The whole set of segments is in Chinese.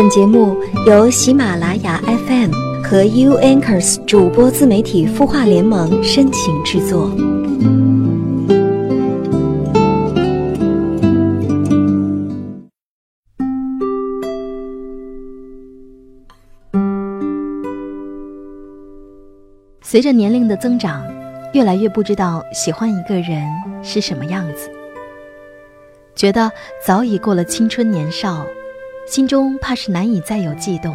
本节目由喜马拉雅 FM 和 U Anchors 主播自媒体孵化联盟深情制作。随着年龄的增长，越来越不知道喜欢一个人是什么样子，觉得早已过了青春年少。心中怕是难以再有悸动。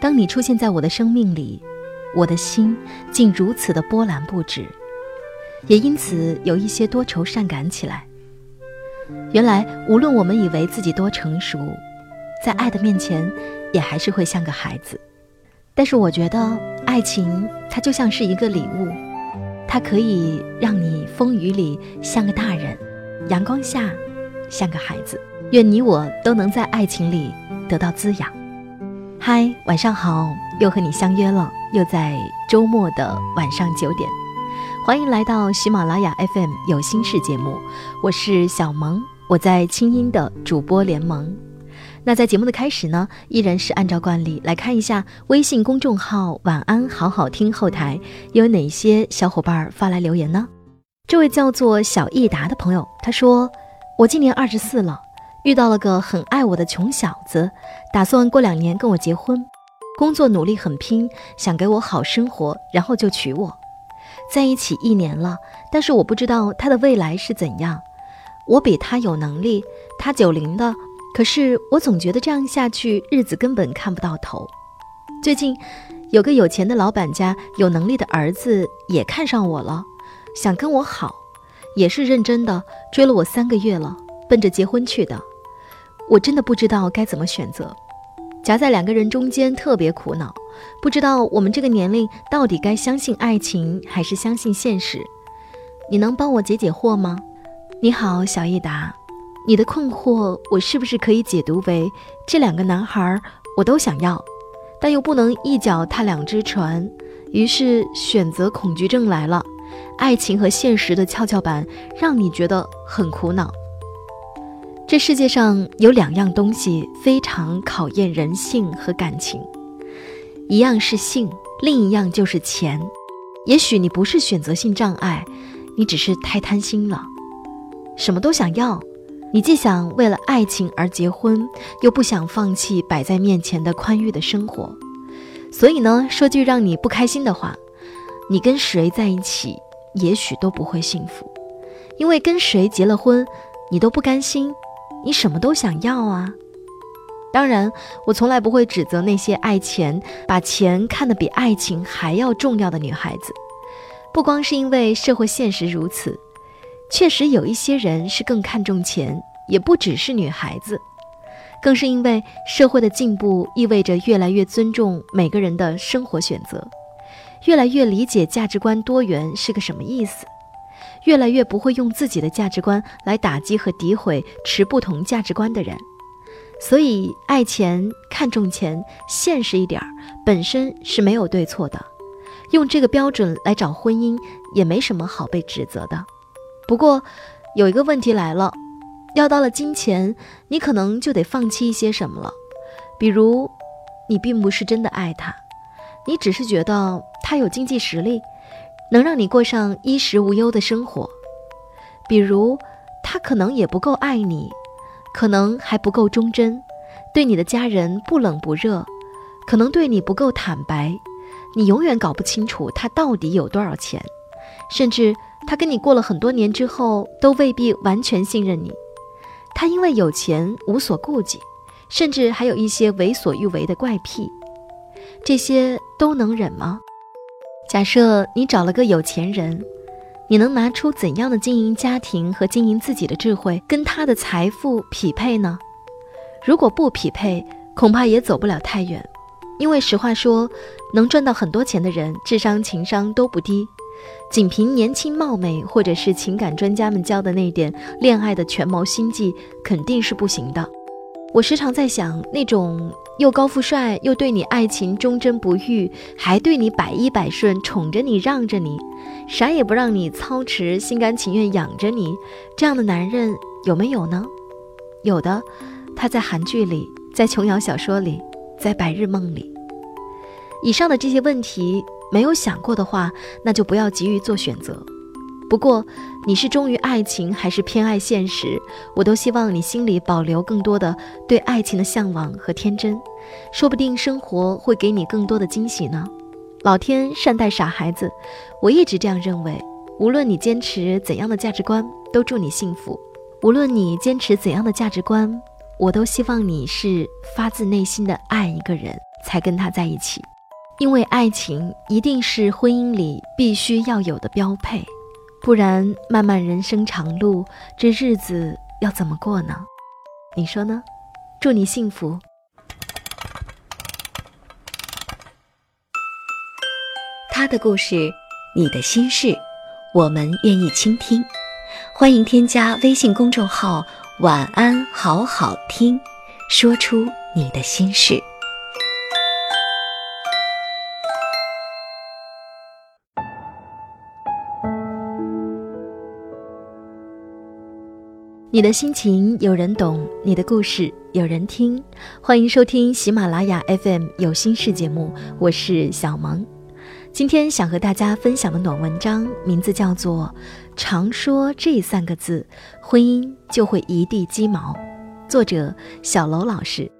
当你出现在我的生命里，我的心竟如此的波澜不止，也因此有一些多愁善感起来。原来，无论我们以为自己多成熟，在爱的面前，也还是会像个孩子。但是，我觉得爱情它就像是一个礼物，它可以让你风雨里像个大人，阳光下像个孩子。愿你我都能在爱情里得到滋养。嗨，晚上好，又和你相约了，又在周末的晚上九点，欢迎来到喜马拉雅 FM 有心事节目，我是小萌，我在清音的主播联盟。那在节目的开始呢，依然是按照惯例来看一下微信公众号“晚安好好听”后台有哪些小伙伴发来留言呢？这位叫做小益达的朋友，他说：“我今年二十四了。”遇到了个很爱我的穷小子，打算过两年跟我结婚，工作努力很拼，想给我好生活，然后就娶我。在一起一年了，但是我不知道他的未来是怎样。我比他有能力，他九零的，可是我总觉得这样下去日子根本看不到头。最近有个有钱的老板家有能力的儿子也看上我了，想跟我好，也是认真的，追了我三个月了。奔着结婚去的，我真的不知道该怎么选择，夹在两个人中间特别苦恼，不知道我们这个年龄到底该相信爱情还是相信现实。你能帮我解解惑吗？你好，小益达，你的困惑我是不是可以解读为这两个男孩我都想要，但又不能一脚踏两只船，于是选择恐惧症来了，爱情和现实的跷跷板让你觉得很苦恼。这世界上有两样东西非常考验人性和感情，一样是性，另一样就是钱。也许你不是选择性障碍，你只是太贪心了，什么都想要。你既想为了爱情而结婚，又不想放弃摆在面前的宽裕的生活。所以呢，说句让你不开心的话，你跟谁在一起，也许都不会幸福，因为跟谁结了婚，你都不甘心。你什么都想要啊！当然，我从来不会指责那些爱钱、把钱看得比爱情还要重要的女孩子。不光是因为社会现实如此，确实有一些人是更看重钱，也不只是女孩子，更是因为社会的进步意味着越来越尊重每个人的生活选择，越来越理解价值观多元是个什么意思。越来越不会用自己的价值观来打击和诋毁持不同价值观的人，所以爱钱、看重钱、现实一点儿，本身是没有对错的。用这个标准来找婚姻，也没什么好被指责的。不过，有一个问题来了，要到了金钱，你可能就得放弃一些什么了。比如，你并不是真的爱他，你只是觉得他有经济实力。能让你过上衣食无忧的生活，比如他可能也不够爱你，可能还不够忠贞，对你的家人不冷不热，可能对你不够坦白，你永远搞不清楚他到底有多少钱，甚至他跟你过了很多年之后都未必完全信任你，他因为有钱无所顾忌，甚至还有一些为所欲为的怪癖，这些都能忍吗？假设你找了个有钱人，你能拿出怎样的经营家庭和经营自己的智慧跟他的财富匹配呢？如果不匹配，恐怕也走不了太远。因为实话说，能赚到很多钱的人，智商情商都不低，仅凭年轻貌美或者是情感专家们教的那点恋爱的权谋心计，肯定是不行的。我时常在想，那种又高富帅又对你爱情忠贞不渝，还对你百依百顺，宠着你让着你，啥也不让你操持，心甘情愿养着你，这样的男人有没有呢？有的，他在韩剧里在琼瑶小说里，在白日梦里。以上的这些问题没有想过的话，那就不要急于做选择。不过，你是忠于爱情还是偏爱现实，我都希望你心里保留更多的对爱情的向往和天真，说不定生活会给你更多的惊喜呢。老天善待傻孩子，我一直这样认为。无论你坚持怎样的价值观，都祝你幸福。无论你坚持怎样的价值观，我都希望你是发自内心的爱一个人才跟他在一起，因为爱情一定是婚姻里必须要有的标配。不然，漫漫人生长路，这日子要怎么过呢？你说呢？祝你幸福。他的故事，你的心事，我们愿意倾听。欢迎添加微信公众号“晚安好好听”，说出你的心事。你的心情有人懂，你的故事有人听。欢迎收听喜马拉雅 FM 有心事节目，我是小萌。今天想和大家分享的暖文章，名字叫做《常说这三个字，婚姻就会一地鸡毛》，作者小楼老师。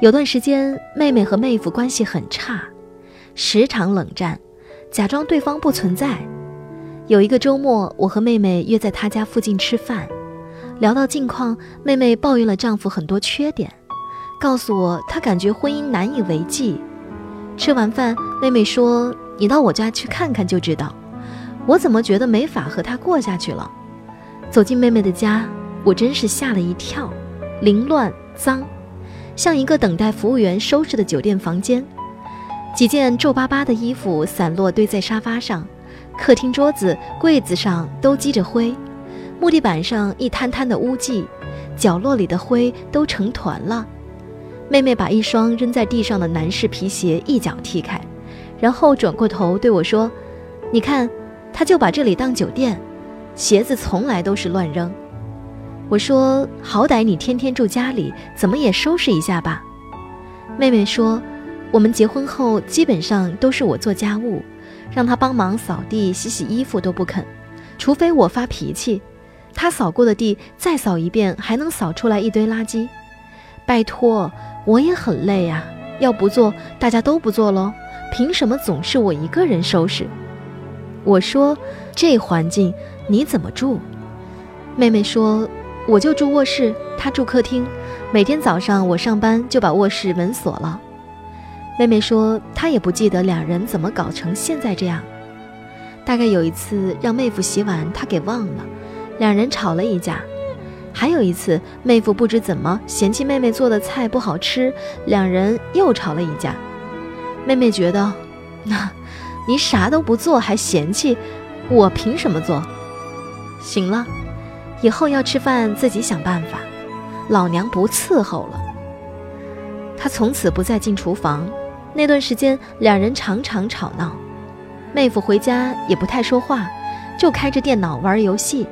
有段时间，妹妹和妹夫关系很差，时常冷战，假装对方不存在。有一个周末，我和妹妹约在她家附近吃饭，聊到近况，妹妹抱怨了丈夫很多缺点，告诉我她感觉婚姻难以为继。吃完饭，妹妹说：“你到我家去看看就知道。”我怎么觉得没法和她过下去了？走进妹妹的家，我真是吓了一跳，凌乱脏，像一个等待服务员收拾的酒店房间，几件皱巴巴的衣服散落堆在沙发上。客厅桌子、柜子上都积着灰，木地板上一滩滩的污迹，角落里的灰都成团了。妹妹把一双扔在地上的男士皮鞋一脚踢开，然后转过头对我说：“你看，他就把这里当酒店，鞋子从来都是乱扔。”我说：“好歹你天天住家里，怎么也收拾一下吧。”妹妹说：“我们结婚后基本上都是我做家务。”让他帮忙扫地、洗洗衣服都不肯，除非我发脾气，他扫过的地再扫一遍，还能扫出来一堆垃圾。拜托，我也很累呀，要不做大家都不做喽？凭什么总是我一个人收拾？我说这环境你怎么住？妹妹说我就住卧室，她住客厅，每天早上我上班就把卧室门锁了。妹妹说，她也不记得两人怎么搞成现在这样。大概有一次让妹夫洗碗，她给忘了，两人吵了一架。还有一次，妹夫不知怎么嫌弃妹妹做的菜不好吃，两人又吵了一架。妹妹觉得，那，你啥都不做还嫌弃，我凭什么做？行了，以后要吃饭自己想办法，老娘不伺候了。她从此不再进厨房。那段时间，两人常常吵闹，妹夫回家也不太说话，就开着电脑玩游戏。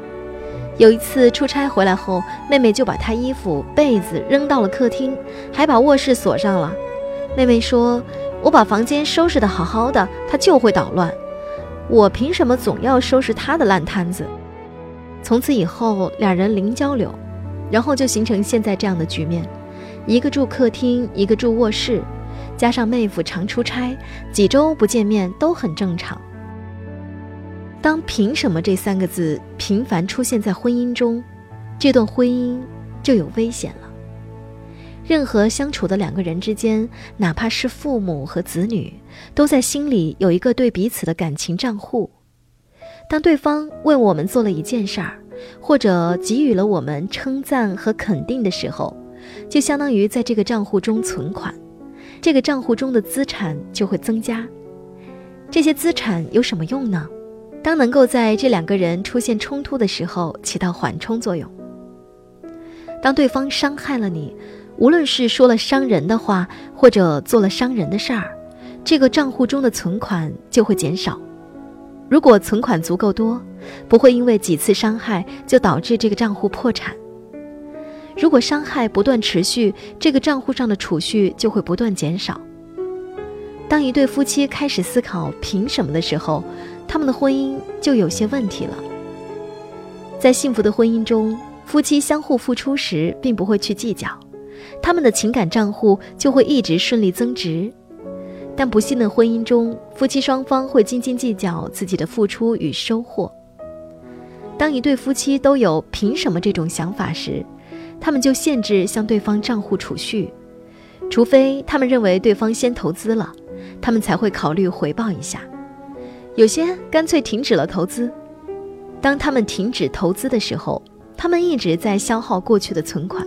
有一次出差回来后，妹妹就把他衣服、被子扔到了客厅，还把卧室锁上了。妹妹说：“我把房间收拾得好好的，他就会捣乱。我凭什么总要收拾他的烂摊子？”从此以后，两人零交流，然后就形成现在这样的局面：一个住客厅，一个住卧室。加上妹夫常出差，几周不见面都很正常。当“凭什么”这三个字频繁出现在婚姻中，这段婚姻就有危险了。任何相处的两个人之间，哪怕是父母和子女，都在心里有一个对彼此的感情账户。当对方为我们做了一件事儿，或者给予了我们称赞和肯定的时候，就相当于在这个账户中存款。这个账户中的资产就会增加。这些资产有什么用呢？当能够在这两个人出现冲突的时候起到缓冲作用。当对方伤害了你，无论是说了伤人的话，或者做了伤人的事儿，这个账户中的存款就会减少。如果存款足够多，不会因为几次伤害就导致这个账户破产。如果伤害不断持续，这个账户上的储蓄就会不断减少。当一对夫妻开始思考凭什么的时候，他们的婚姻就有些问题了。在幸福的婚姻中，夫妻相互付出时，并不会去计较，他们的情感账户就会一直顺利增值。但不幸的婚姻中，夫妻双方会斤斤计较自己的付出与收获。当一对夫妻都有“凭什么”这种想法时，他们就限制向对方账户储蓄，除非他们认为对方先投资了，他们才会考虑回报一下。有些干脆停止了投资。当他们停止投资的时候，他们一直在消耗过去的存款。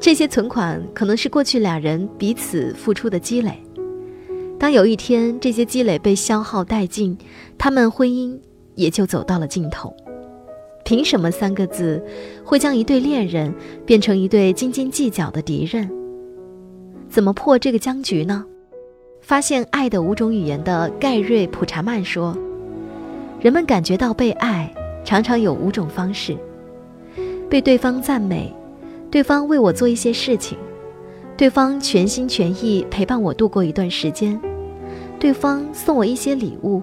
这些存款可能是过去俩人彼此付出的积累。当有一天这些积累被消耗殆尽，他们婚姻也就走到了尽头。凭什么三个字会将一对恋人变成一对斤斤计较的敌人？怎么破这个僵局呢？发现爱的五种语言的盖瑞普查曼说：“人们感觉到被爱，常常有五种方式：被对方赞美，对方为我做一些事情，对方全心全意陪伴我度过一段时间，对方送我一些礼物，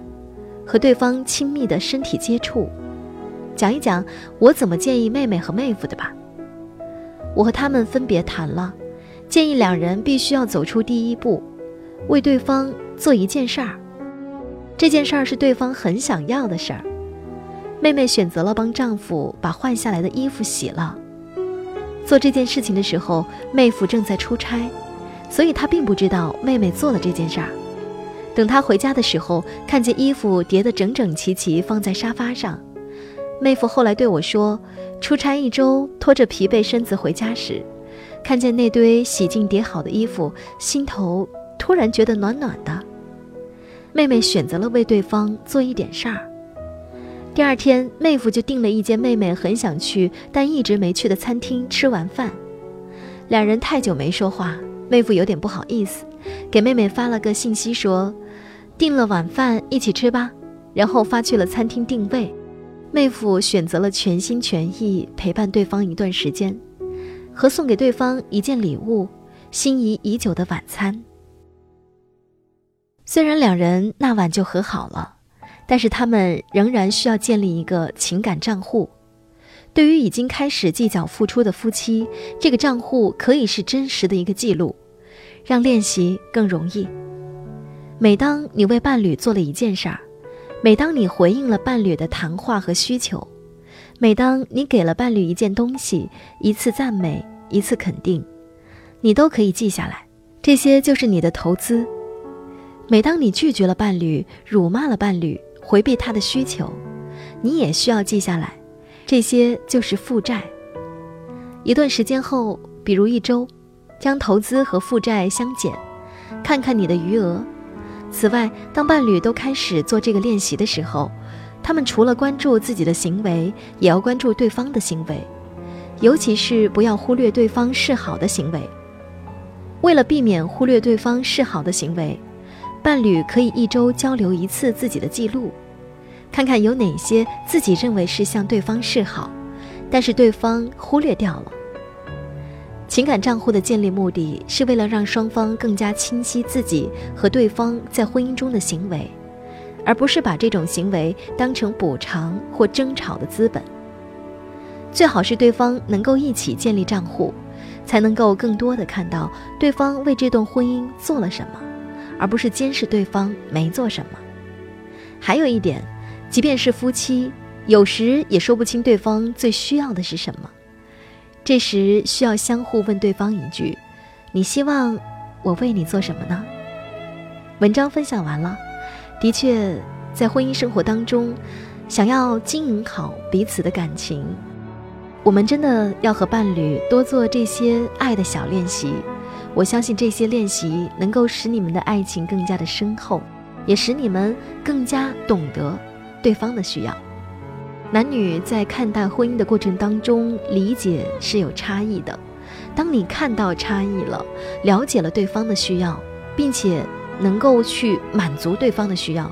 和对方亲密的身体接触。”讲一讲我怎么建议妹妹和妹夫的吧。我和他们分别谈了，建议两人必须要走出第一步，为对方做一件事儿。这件事儿是对方很想要的事儿。妹妹选择了帮丈夫把换下来的衣服洗了。做这件事情的时候，妹夫正在出差，所以他并不知道妹妹做了这件事儿。等他回家的时候，看见衣服叠得整整齐齐放在沙发上。妹夫后来对我说：“出差一周，拖着疲惫身子回家时，看见那堆洗净叠好的衣服，心头突然觉得暖暖的。”妹妹选择了为对方做一点事儿。第二天，妹夫就订了一间妹妹很想去但一直没去的餐厅吃完饭。两人太久没说话，妹夫有点不好意思，给妹妹发了个信息说：“订了晚饭一起吃吧。”然后发去了餐厅定位。妹夫选择了全心全意陪伴对方一段时间，和送给对方一件礼物，心仪已久的晚餐。虽然两人那晚就和好了，但是他们仍然需要建立一个情感账户。对于已经开始计较付出的夫妻，这个账户可以是真实的一个记录，让练习更容易。每当你为伴侣做了一件事儿。每当你回应了伴侣的谈话和需求，每当你给了伴侣一件东西、一次赞美、一次肯定，你都可以记下来，这些就是你的投资。每当你拒绝了伴侣、辱骂了伴侣、回避他的需求，你也需要记下来，这些就是负债。一段时间后，比如一周，将投资和负债相减，看看你的余额。此外，当伴侣都开始做这个练习的时候，他们除了关注自己的行为，也要关注对方的行为，尤其是不要忽略对方示好的行为。为了避免忽略对方示好的行为，伴侣可以一周交流一次自己的记录，看看有哪些自己认为是向对方示好，但是对方忽略掉了。情感账户的建立目的是为了让双方更加清晰自己和对方在婚姻中的行为，而不是把这种行为当成补偿或争吵的资本。最好是对方能够一起建立账户，才能够更多的看到对方为这段婚姻做了什么，而不是监视对方没做什么。还有一点，即便是夫妻，有时也说不清对方最需要的是什么。这时需要相互问对方一句：“你希望我为你做什么呢？”文章分享完了。的确，在婚姻生活当中，想要经营好彼此的感情，我们真的要和伴侣多做这些爱的小练习。我相信这些练习能够使你们的爱情更加的深厚，也使你们更加懂得对方的需要。男女在看待婚姻的过程当中，理解是有差异的。当你看到差异了，了解了对方的需要，并且能够去满足对方的需要，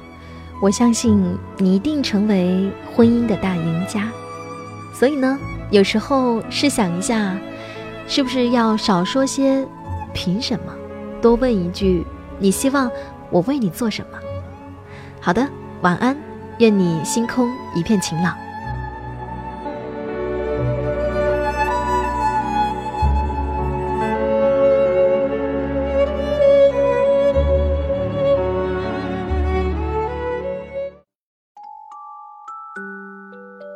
我相信你一定成为婚姻的大赢家。所以呢，有时候试想一下，是不是要少说些“凭什么”，多问一句“你希望我为你做什么”？好的，晚安，愿你星空一片晴朗。